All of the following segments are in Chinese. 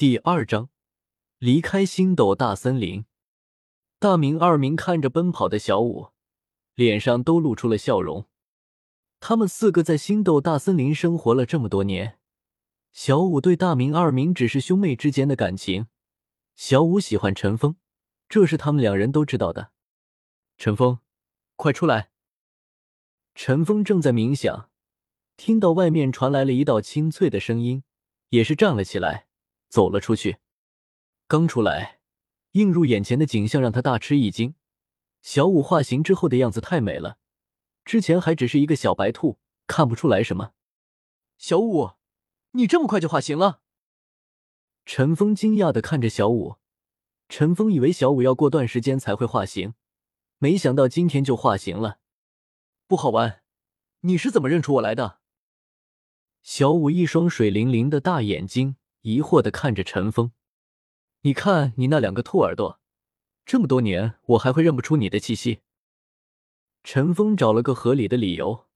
第二章，离开星斗大森林。大明、二明看着奔跑的小五，脸上都露出了笑容。他们四个在星斗大森林生活了这么多年，小五对大明、二明只是兄妹之间的感情。小五喜欢陈峰，这是他们两人都知道的。陈峰，快出来！陈峰正在冥想，听到外面传来了一道清脆的声音，也是站了起来。走了出去，刚出来，映入眼前的景象让他大吃一惊。小五化形之后的样子太美了，之前还只是一个小白兔，看不出来什么。小五，你这么快就化形了？陈峰惊讶的看着小五。陈峰以为小五要过段时间才会化形，没想到今天就化形了。不好玩，你是怎么认出我来的？小五一双水灵灵的大眼睛。疑惑的看着陈峰，你看你那两个兔耳朵，这么多年我还会认不出你的气息？陈峰找了个合理的理由，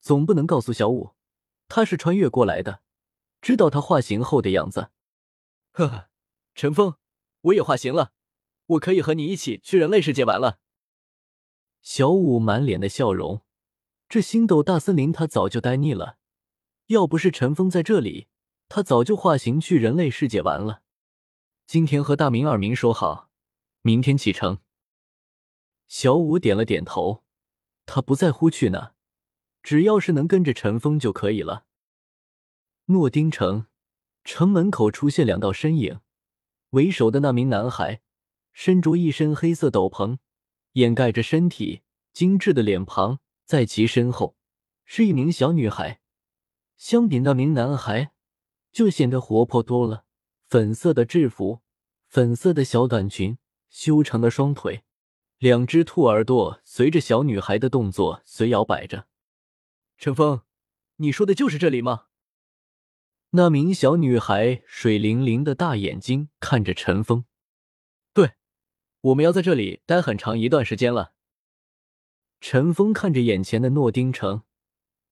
总不能告诉小五他是穿越过来的，知道他化形后的样子。呵呵，陈峰，我也化形了，我可以和你一起去人类世界玩了。小五满脸的笑容，这星斗大森林他早就待腻了，要不是陈峰在这里。他早就化形去人类世界玩了。今天和大明、二明说好，明天启程。小五点了点头，他不在乎去哪，只要是能跟着陈峰就可以了。诺丁城城门口出现两道身影，为首的那名男孩身着一身黑色斗篷，掩盖着身体精致的脸庞，在其身后是一名小女孩，相比那名男孩。就显得活泼多了。粉色的制服，粉色的小短裙，修长的双腿，两只兔耳朵随着小女孩的动作随摇摆着。陈峰，你说的就是这里吗？那名小女孩水灵灵的大眼睛看着陈峰。对，我们要在这里待很长一段时间了。陈峰看着眼前的诺丁城，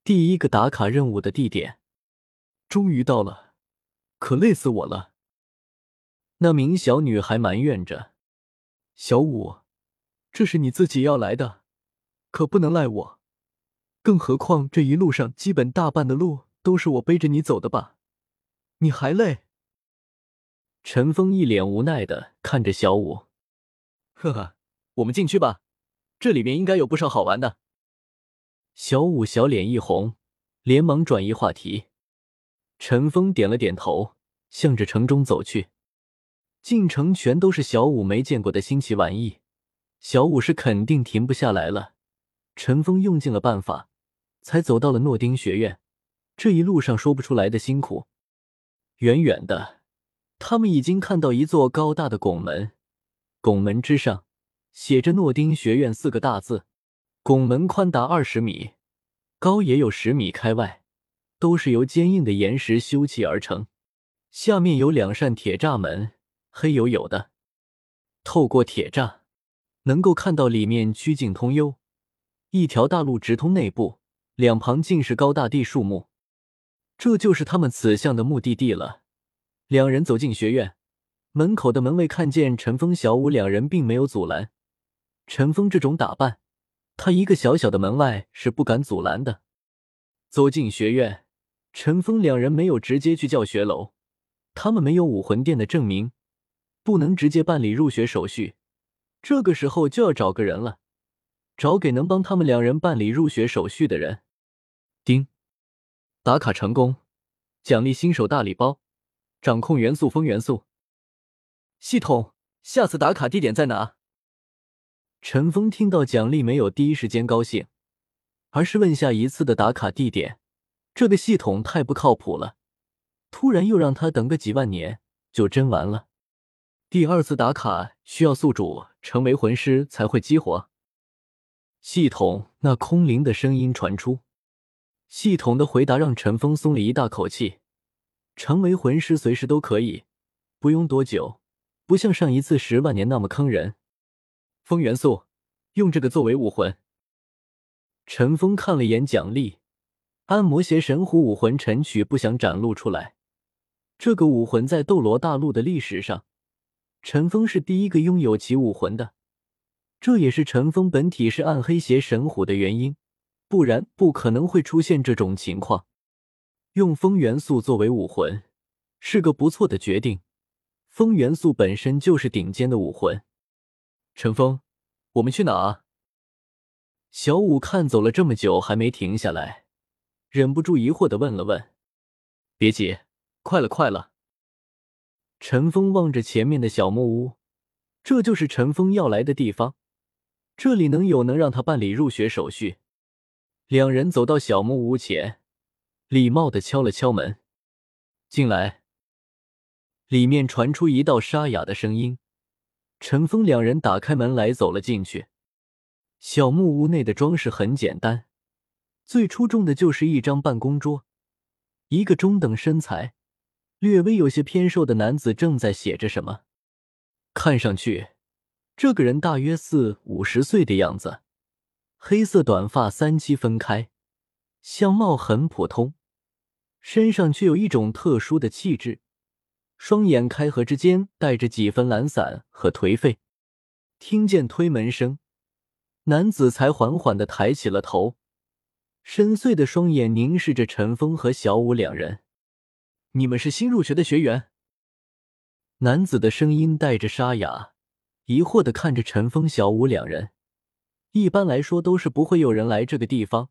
第一个打卡任务的地点，终于到了。可累死我了！那名小女孩埋怨着：“小五，这是你自己要来的，可不能赖我。更何况这一路上基本大半的路都是我背着你走的吧？你还累？”陈峰一脸无奈的看着小五：“呵呵，我们进去吧，这里面应该有不少好玩的。”小五小脸一红，连忙转移话题。陈峰点了点头，向着城中走去。进城全都是小五没见过的新奇玩意，小五是肯定停不下来了。陈峰用尽了办法，才走到了诺丁学院。这一路上说不出来的辛苦。远远的，他们已经看到一座高大的拱门，拱门之上写着“诺丁学院”四个大字。拱门宽达二十米，高也有十米开外。都是由坚硬的岩石修砌而成，下面有两扇铁栅门，黑黝黝的。透过铁栅，能够看到里面曲径通幽，一条大路直通内部，两旁尽是高大地树木。这就是他们此项的目的地了。两人走进学院门口的门卫看见陈峰、小五两人，并没有阻拦。陈峰这种打扮，他一个小小的门外是不敢阻拦的。走进学院。陈峰两人没有直接去教学楼，他们没有武魂殿的证明，不能直接办理入学手续。这个时候就要找个人了，找给能帮他们两人办理入学手续的人。丁，打卡成功，奖励新手大礼包，掌控元素风元素。系统，下次打卡地点在哪？陈峰听到奖励没有第一时间高兴，而是问下一次的打卡地点。这个系统太不靠谱了，突然又让他等个几万年，就真完了。第二次打卡需要宿主成为魂师才会激活系统。那空灵的声音传出，系统的回答让陈峰松了一大口气。成为魂师随时都可以，不用多久，不像上一次十万年那么坑人。风元素，用这个作为武魂。陈峰看了眼奖励。安魔邪神虎武魂神曲不想展露出来，这个武魂在斗罗大陆的历史上，陈峰是第一个拥有其武魂的。这也是陈峰本体是暗黑邪神虎的原因，不然不可能会出现这种情况。用风元素作为武魂是个不错的决定，风元素本身就是顶尖的武魂。陈峰，我们去哪啊？小五看走了这么久还没停下来，忍不住疑惑的问了问。别急，快了，快了。陈峰望着前面的小木屋，这就是陈峰要来的地方。这里能有能让他办理入学手续。两人走到小木屋前，礼貌的敲了敲门，进来。里面传出一道沙哑的声音。陈峰两人打开门来，走了进去。小木屋内的装饰很简单，最出众的就是一张办公桌，一个中等身材、略微有些偏瘦的男子正在写着什么，看上去。这个人大约四五十岁的样子，黑色短发三七分开，相貌很普通，身上却有一种特殊的气质，双眼开合之间带着几分懒散和颓废。听见推门声，男子才缓缓的抬起了头，深邃的双眼凝视着陈峰和小舞两人：“你们是新入学的学员？”男子的声音带着沙哑。疑惑的看着陈峰、小舞两人，一般来说都是不会有人来这个地方，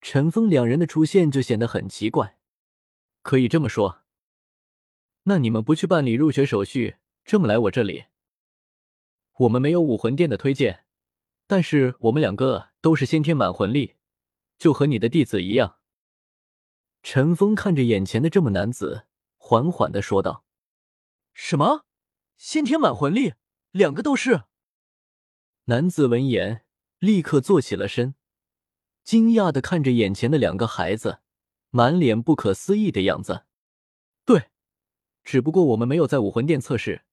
陈峰两人的出现就显得很奇怪。可以这么说，那你们不去办理入学手续，这么来我这里？我们没有武魂殿的推荐，但是我们两个都是先天满魂力，就和你的弟子一样。陈峰看着眼前的这么男子，缓缓的说道：“什么？先天满魂力？”两个都是。男子闻言，立刻坐起了身，惊讶的看着眼前的两个孩子，满脸不可思议的样子。对，只不过我们没有在武魂殿测试，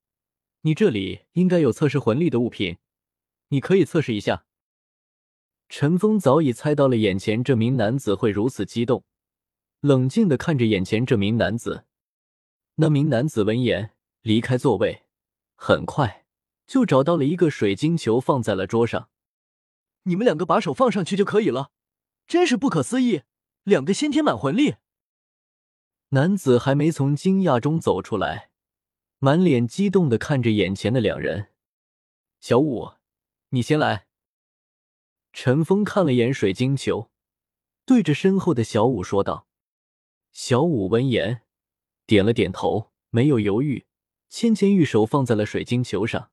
你这里应该有测试魂力的物品，你可以测试一下。陈峰早已猜到了眼前这名男子会如此激动，冷静的看着眼前这名男子。那名男子闻言，离开座位，很快。就找到了一个水晶球，放在了桌上。你们两个把手放上去就可以了，真是不可思议！两个先天满魂力。男子还没从惊讶中走出来，满脸激动的看着眼前的两人。小五，你先来。陈峰看了眼水晶球，对着身后的小五说道。小五闻言，点了点头，没有犹豫，纤纤玉手放在了水晶球上。